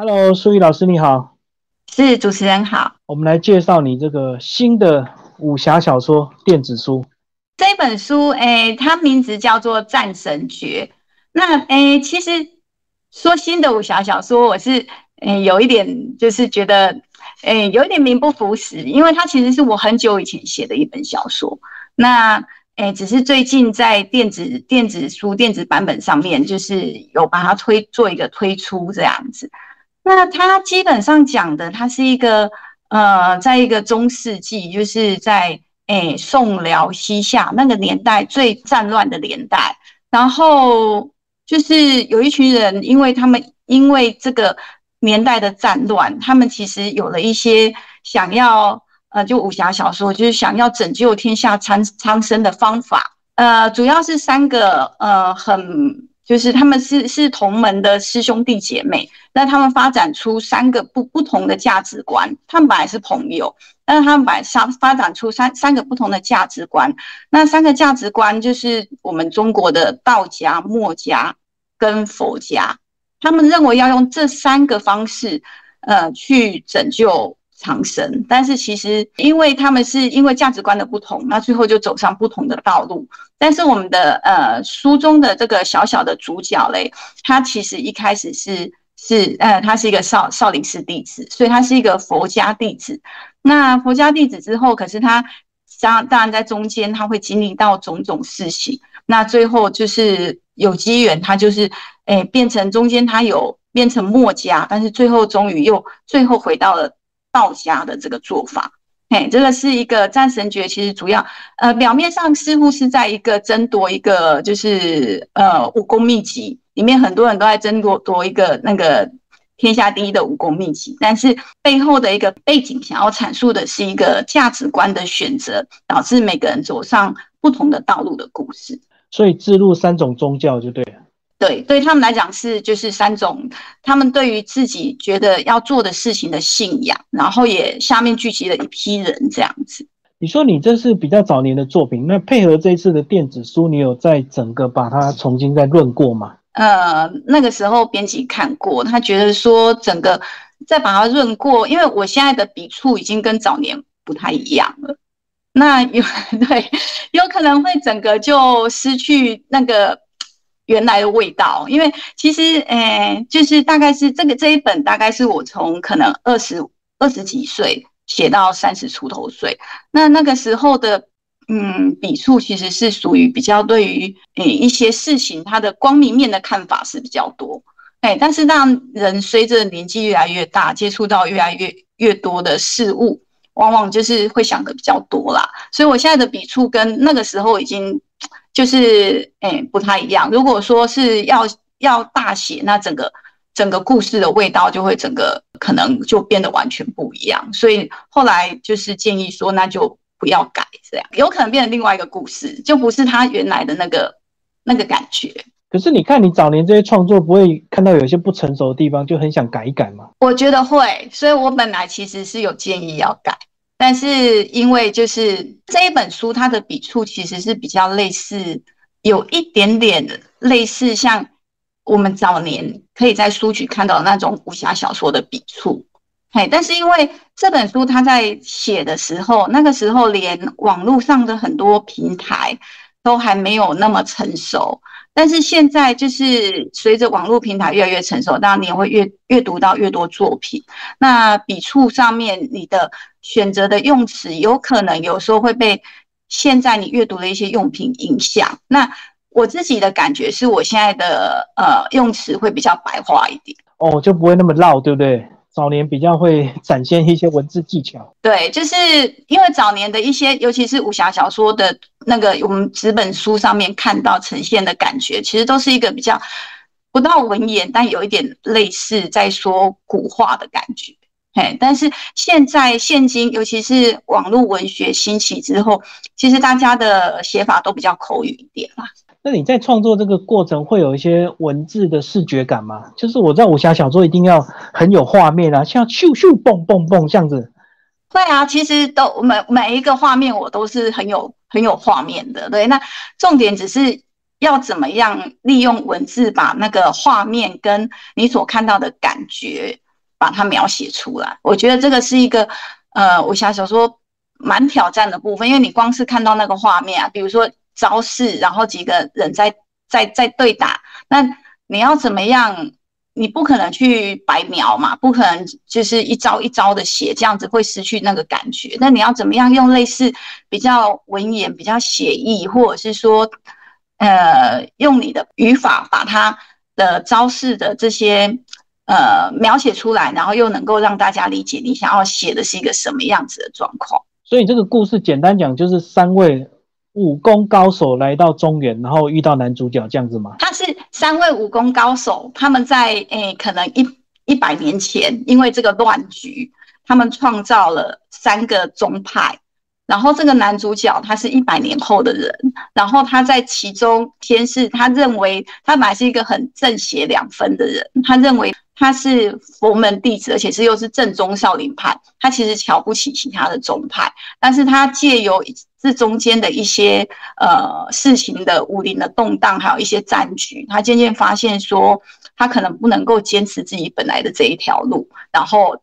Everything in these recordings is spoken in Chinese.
Hello，苏怡老师你好，是主持人好。我们来介绍你这个新的武侠小说电子书。这本书，诶，它名字叫做《战神诀》。那，诶，其实说新的武侠小说，我是，诶，有一点就是觉得，诶，有一点名不符实，因为它其实是我很久以前写的一本小说。那，诶，只是最近在电子电子书电子版本上面，就是有把它推做一个推出这样子。那它基本上讲的，它是一个，呃，在一个中世纪，就是在，诶，宋辽西夏那个年代最战乱的年代，然后。就是有一群人，因为他们因为这个年代的战乱，他们其实有了一些想要呃，就武侠小说，就是想要拯救天下苍苍生的方法。呃，主要是三个呃，很就是他们是是同门的师兄弟姐妹，那他们发展出三个不不同的价值观。他们本来是朋友，但是他们把发发展出三三个不同的价值观。那三个价值观就是我们中国的道家、墨家。跟佛家，他们认为要用这三个方式，呃，去拯救长生。但是其实，因为他们是因为价值观的不同，那最后就走上不同的道路。但是我们的呃书中的这个小小的主角嘞，他其实一开始是是呃，他是一个少少林寺弟子，所以他是一个佛家弟子。那佛家弟子之后，可是他当当然在中间他会经历到种种事情。那最后就是有机缘，他就是诶变成中间他有变成墨家，但是最后终于又最后回到了道家的这个做法。嘿，这个是一个战神诀，其实主要呃表面上似乎是在一个争夺一个就是呃武功秘籍，里面很多人都在争夺夺一个那个天下第一的武功秘籍，但是背后的一个背景想要阐述的是一个价值观的选择，导致每个人走上不同的道路的故事。所以，自入三种宗教就对了。对，对他们来讲是就是三种，他们对于自己觉得要做的事情的信仰，然后也下面聚集了一批人这样子。你说你这是比较早年的作品，那配合这次的电子书，你有在整个把它重新再论过吗？呃，那个时候编辑看过，他觉得说整个再把它润过，因为我现在的笔触已经跟早年不太一样了。那有 对，有可能会整个就失去那个原来的味道，因为其实，诶，就是大概是这个这一本，大概是我从可能二十二十几岁写到三十出头岁，那那个时候的，嗯，笔触其实是属于比较对于诶一些事情它的光明面的看法是比较多，哎，但是让人随着年纪越来越大，接触到越来越越多的事物。往往就是会想的比较多啦，所以我现在的笔触跟那个时候已经就是诶不太一样。如果说是要要大写，那整个整个故事的味道就会整个可能就变得完全不一样。所以后来就是建议说，那就不要改这样，有可能变成另外一个故事，就不是他原来的那个那个感觉。可是你看你早年这些创作，不会看到有一些不成熟的地方，就很想改一改吗？我觉得会，所以我本来其实是有建议要改。但是因为就是这一本书，它的笔触其实是比较类似，有一点点类似像我们早年可以在书局看到那种武侠小说的笔触，嘿。但是因为这本书它在写的时候，那个时候连网络上的很多平台都还没有那么成熟。但是现在就是随着网络平台越来越成熟，当然你也会阅阅读到越多作品。那笔触上面你的选择的用词，有可能有时候会被现在你阅读的一些用品影响。那我自己的感觉是我现在的呃用词会比较白话一点，哦，就不会那么绕，对不对？早年比较会 展现一些文字技巧，对，就是因为早年的一些，尤其是武侠小说的那个，我们纸本书上面看到呈现的感觉，其实都是一个比较不到文言，但有一点类似在说古话的感觉。嘿，但是现在现今，尤其是网络文学兴起之后，其实大家的写法都比较口语一点啦。那你在创作这个过程会有一些文字的视觉感吗？就是我知道武侠小说一定要很有画面啊，像咻咻蹦蹦蹦这样子。会啊，其实都每每一个画面我都是很有很有画面的。对，那重点只是要怎么样利用文字把那个画面跟你所看到的感觉把它描写出来。我觉得这个是一个呃武侠小说蛮挑战的部分，因为你光是看到那个画面啊，比如说招式，然后几个人在在在对打，那你要怎么样？你不可能去白描嘛，不可能就是一招一招的写，这样子会失去那个感觉。那你要怎么样用类似比较文言、比较写意，或者是说，呃，用你的语法把它的招式的这些呃描写出来，然后又能够让大家理解你想要写的是一个什么样子的状况。所以这个故事简单讲就是三位。武功高手来到中原，然后遇到男主角这样子吗？他是三位武功高手，他们在诶可能一一百年前，因为这个乱局，他们创造了三个宗派。然后这个男主角他是一百年后的人，然后他在其中先是他认为他本来是一个很正邪两分的人，他认为他是佛门弟子，而且是又是正宗少林派，他其实瞧不起其他的宗派，但是他借由这中间的一些呃事情的武林的动荡，还有一些战局，他渐渐发现说他可能不能够坚持自己本来的这一条路，然后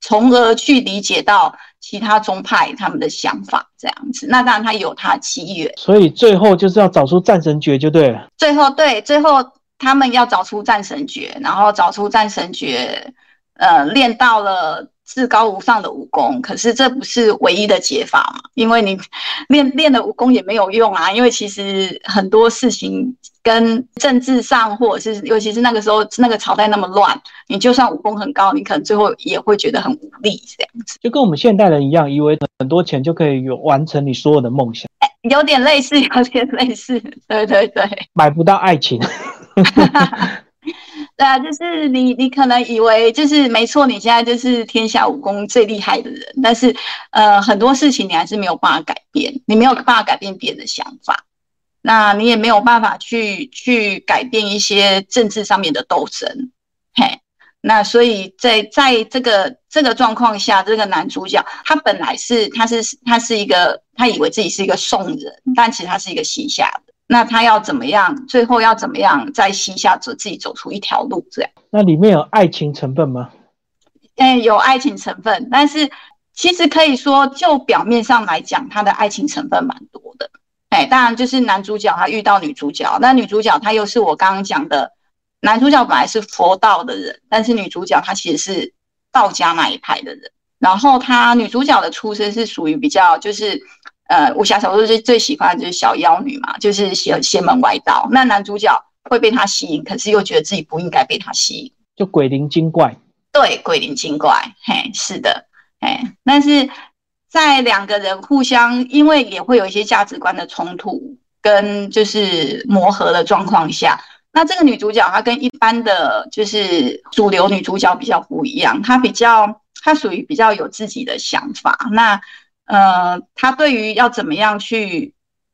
从而去理解到。其他宗派他们的想法这样子，那当然他有他的机缘，所以最后就是要找出战神诀就对了。最后对，最后他们要找出战神诀，然后找出战神诀，呃，练到了。至高无上的武功，可是这不是唯一的解法嘛？因为你练练的武功也没有用啊。因为其实很多事情跟政治上，或者是尤其是那个时候那个朝代那么乱，你就算武功很高，你可能最后也会觉得很无力这样子。就跟我们现代人一样，以为很多钱就可以有完成你所有的梦想。有点类似，有点类似。对对对，买不到爱情。哈 哈对啊，就是你，你可能以为就是没错，你现在就是天下武功最厉害的人，但是呃，很多事情你还是没有办法改变，你没有办法改变别人的想法，那你也没有办法去去改变一些政治上面的斗争，嘿，那所以在在这个这个状况下，这个男主角他本来是他是他是一个他以为自己是一个宋人，但其实他是一个西夏的。那他要怎么样？最后要怎么样在西夏走自己走出一条路？这样？那里面有爱情成分吗？哎，有爱情成分，但是其实可以说，就表面上来讲，他的爱情成分蛮多的。哎，当然就是男主角他遇到女主角，那女主角她又是我刚刚讲的，男主角本来是佛道的人，但是女主角她其实是道家那一派的人。然后她女主角的出身是属于比较就是。呃，武侠小说最最喜欢的就是小妖女嘛，就是邪邪门歪道。那男主角会被她吸引，可是又觉得自己不应该被她吸引，就鬼灵精怪。对，鬼灵精怪，嘿，是的，嘿。但是在两个人互相，因为也会有一些价值观的冲突跟就是磨合的状况下，那这个女主角她跟一般的就是主流女主角比较不一样，她比较她属于比较有自己的想法。那呃，他对于要怎么样去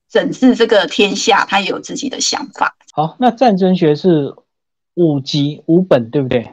整治这个天下，他也有自己的想法。好，那战争学是五集五本，对不对？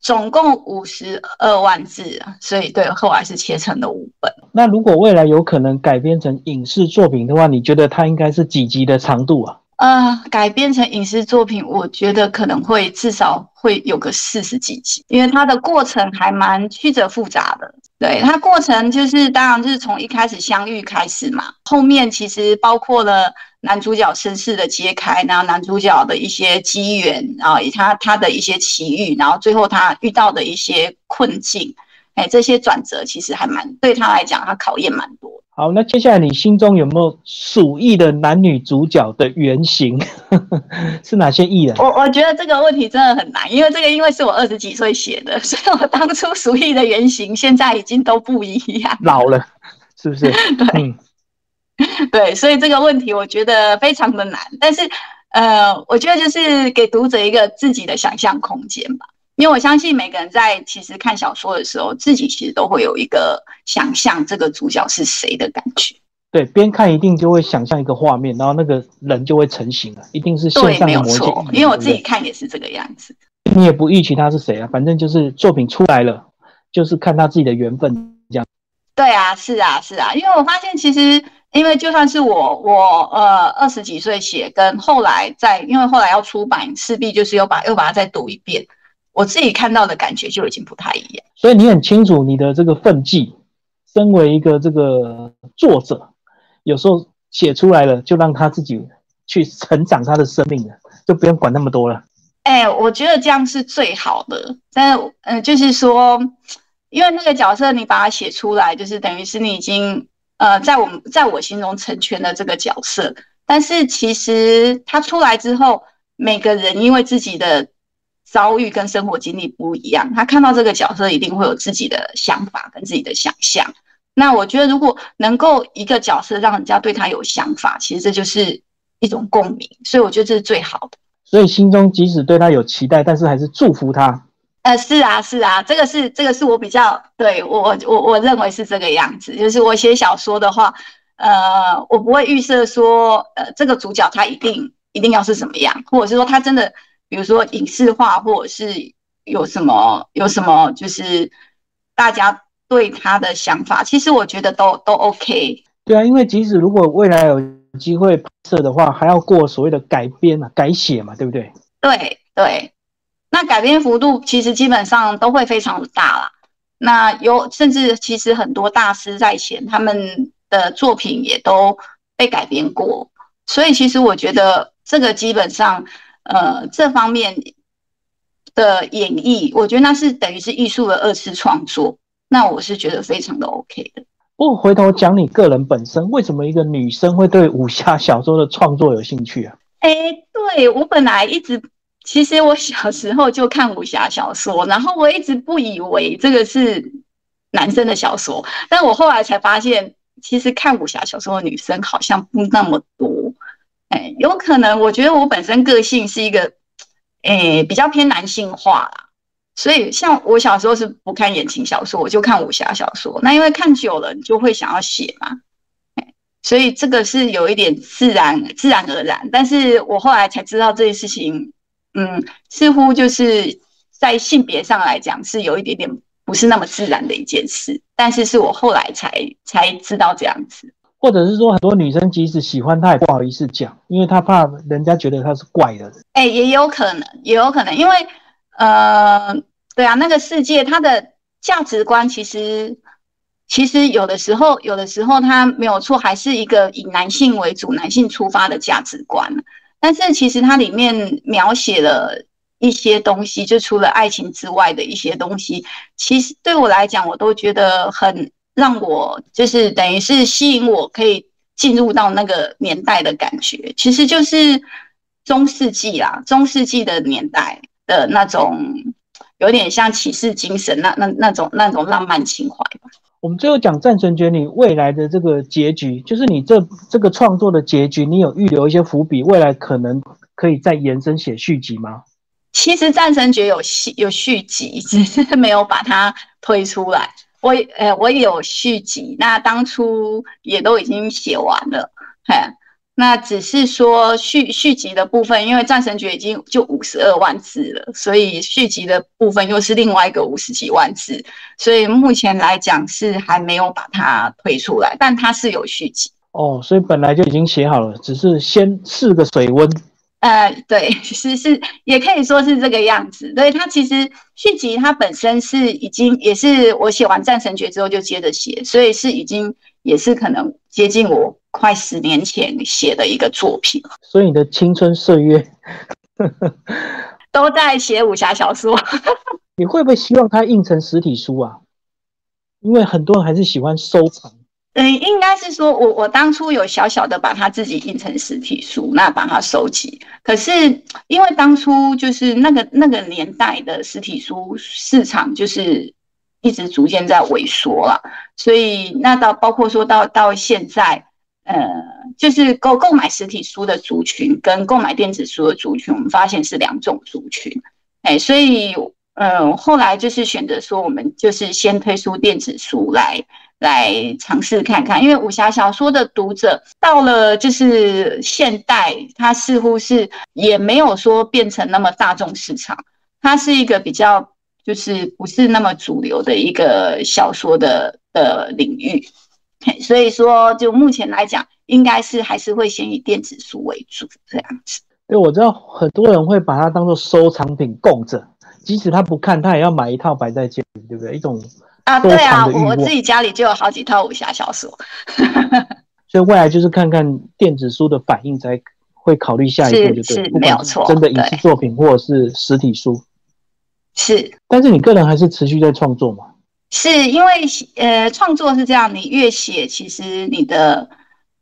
总共五十二万字，所以对，后来是切成了五本。那如果未来有可能改编成影视作品的话，你觉得它应该是几集的长度啊？呃，改编成影视作品，我觉得可能会至少会有个四十几集，因为它的过程还蛮曲折复杂的。对它过程就是，当然就是从一开始相遇开始嘛，后面其实包括了男主角身世的揭开，然后男主角的一些机缘，然后他他的一些奇遇，然后最后他遇到的一些困境，哎，这些转折其实还蛮对他来讲，他考验蛮多。好，那接下来你心中有没有鼠疫的男女主角的原型？是哪些艺人？我我觉得这个问题真的很难，因为这个因为是我二十几岁写的，所以我当初鼠疫的原型现在已经都不一样，老了，是不是？对，对，所以这个问题我觉得非常的难，但是呃，我觉得就是给读者一个自己的想象空间吧。因为我相信每个人在其实看小说的时候，自己其实都会有一个想象这个主角是谁的感觉。对，边看一定就会想象一个画面，然后那个人就会成型了，一定是线上的模型。因为我自己看也是这个样子。你也不预期他是谁啊，反正就是作品出来了，就是看他自己的缘分这样。对啊，是啊，是啊，因为我发现其实，因为就算是我，我呃二十几岁写，跟后来在，因为后来要出版，势必就是又把又把它再读一遍。我自己看到的感觉就已经不太一样。所以你很清楚你的这个分际，身为一个这个作者，有时候写出来了，就让他自己去成长他的生命了，就不用管那么多了。哎，我觉得这样是最好的。但嗯，就是说，因为那个角色你把它写出来，就是等于是你已经呃，在我们在我心中成全了这个角色。但是其实他出来之后，每个人因为自己的遭遇跟生活经历不一样，他看到这个角色一定会有自己的想法跟自己的想象。那我觉得，如果能够一个角色让人家对他有想法，其实这就是一种共鸣。所以我觉得这是最好的。所以心中即使对他有期待，但是还是祝福他。呃，是啊，是啊，这个是这个是我比较对我我我认为是这个样子。就是我写小说的话，呃，我不会预设说，呃，这个主角他一定一定要是什么样，或者是说他真的，比如说影视化，或者是有什么有什么，就是大家对他的想法，其实我觉得都都 OK。对啊，因为即使如果未来有。机会拍摄的话，还要过所谓的改编嘛、改写嘛，对不对？对对，那改编幅度其实基本上都会非常的大啦。那有甚至其实很多大师在前，他们的作品也都被改编过。所以其实我觉得这个基本上，呃，这方面的演绎，我觉得那是等于是艺术的二次创作。那我是觉得非常的 OK 的。不回头讲你个人本身，为什么一个女生会对武侠小说的创作有兴趣啊？哎，对我本来一直，其实我小时候就看武侠小说，然后我一直不以为这个是男生的小说，但我后来才发现，其实看武侠小说的女生好像不那么多。有可能我觉得我本身个性是一个，哎，比较偏男性化啦。所以，像我小时候是不看言情小说，我就看武侠小说。那因为看久了，你就会想要写嘛，所以这个是有一点自然、自然而然。但是我后来才知道这件事情，嗯，似乎就是在性别上来讲是有一点点不是那么自然的一件事。但是是我后来才才知道这样子，或者是说很多女生即使喜欢他，也不好意思讲，因为她怕人家觉得他是怪的。哎，也有可能，也有可能，因为。呃，对啊，那个世界它的价值观其实其实有的时候有的时候它没有错，还是一个以男性为主、男性出发的价值观。但是其实它里面描写了一些东西，就除了爱情之外的一些东西，其实对我来讲，我都觉得很让我就是等于是吸引我可以进入到那个年代的感觉。其实就是中世纪啦，中世纪的年代。的那种有点像骑士精神，那那那种那种浪漫情怀吧。我们最后讲《战神诀》，你未来的这个结局，就是你这这个创作的结局，你有预留一些伏笔，未来可能可以再延伸写续集吗？其实《战神诀》有续有续集，只是没有把它推出来。我呃，我有续集，那当初也都已经写完了，嘿。那只是说续续集的部分，因为《战神诀》已经就五十二万字了，所以续集的部分又是另外一个五十几万字，所以目前来讲是还没有把它推出来，但它是有续集哦，所以本来就已经写好了，只是先试个水温。呃，对，是是，也可以说是这个样子。对，它其实续集它本身是已经也是我写完《战神诀》之后就接着写，所以是已经也是可能接近我。快十年前写的一个作品，所以你的青春岁月 都在写武侠小说。你会不会希望它印成实体书啊？因为很多人还是喜欢收藏。嗯，应该是说我我当初有小小的把它自己印成实体书，那把它收集。可是因为当初就是那个那个年代的实体书市场就是一直逐渐在萎缩了，所以那到包括说到到现在。呃，就是购购买实体书的族群跟购买电子书的族群，我们发现是两种族群。哎，所以，嗯，后来就是选择说，我们就是先推出电子书来来尝试看看，因为武侠小说的读者到了就是现代，它似乎是也没有说变成那么大众市场，它是一个比较就是不是那么主流的一个小说的的领域。所以说，就目前来讲，应该是还是会先以电子书为主这样子。对，我知道很多人会把它当做收藏品供着，即使他不看，他也要买一套摆在家里，对不对？一种啊，对啊，我自己家里就有好几套武侠小说。所以未来就是看看电子书的反应，才会考虑下一步，就对，没有错，真的影视作品或者是实体书。是，但是你个人还是持续在创作嘛？是因为呃，创作是这样，你越写，其实你的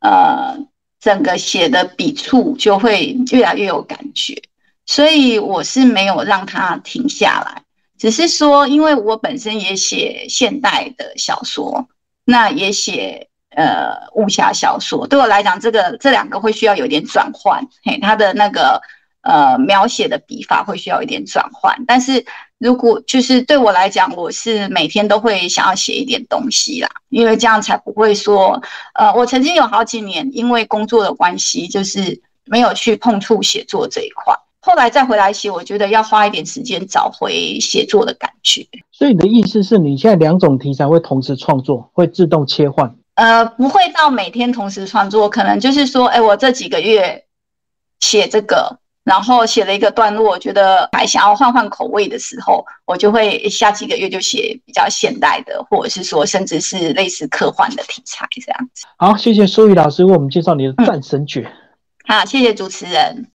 呃整个写的笔触就会越来越有感觉，所以我是没有让它停下来，只是说，因为我本身也写现代的小说，那也写呃武侠小说，对我来讲，这个这两个会需要有点转换，嘿，它的那个。呃，描写的笔法会需要一点转换，但是如果就是对我来讲，我是每天都会想要写一点东西啦，因为这样才不会说，呃，我曾经有好几年因为工作的关系，就是没有去碰触写作这一块，后来再回来写，我觉得要花一点时间找回写作的感觉。所以你的意思是你现在两种题材会同时创作，会自动切换？呃，不会到每天同时创作，可能就是说，哎，我这几个月写这个。然后写了一个段落，我觉得还想要换换口味的时候，我就会下几个月就写比较现代的，或者是说甚至是类似科幻的题材这样子。好，谢谢苏宇老师为我们介绍你的战神诀。好，谢谢主持人。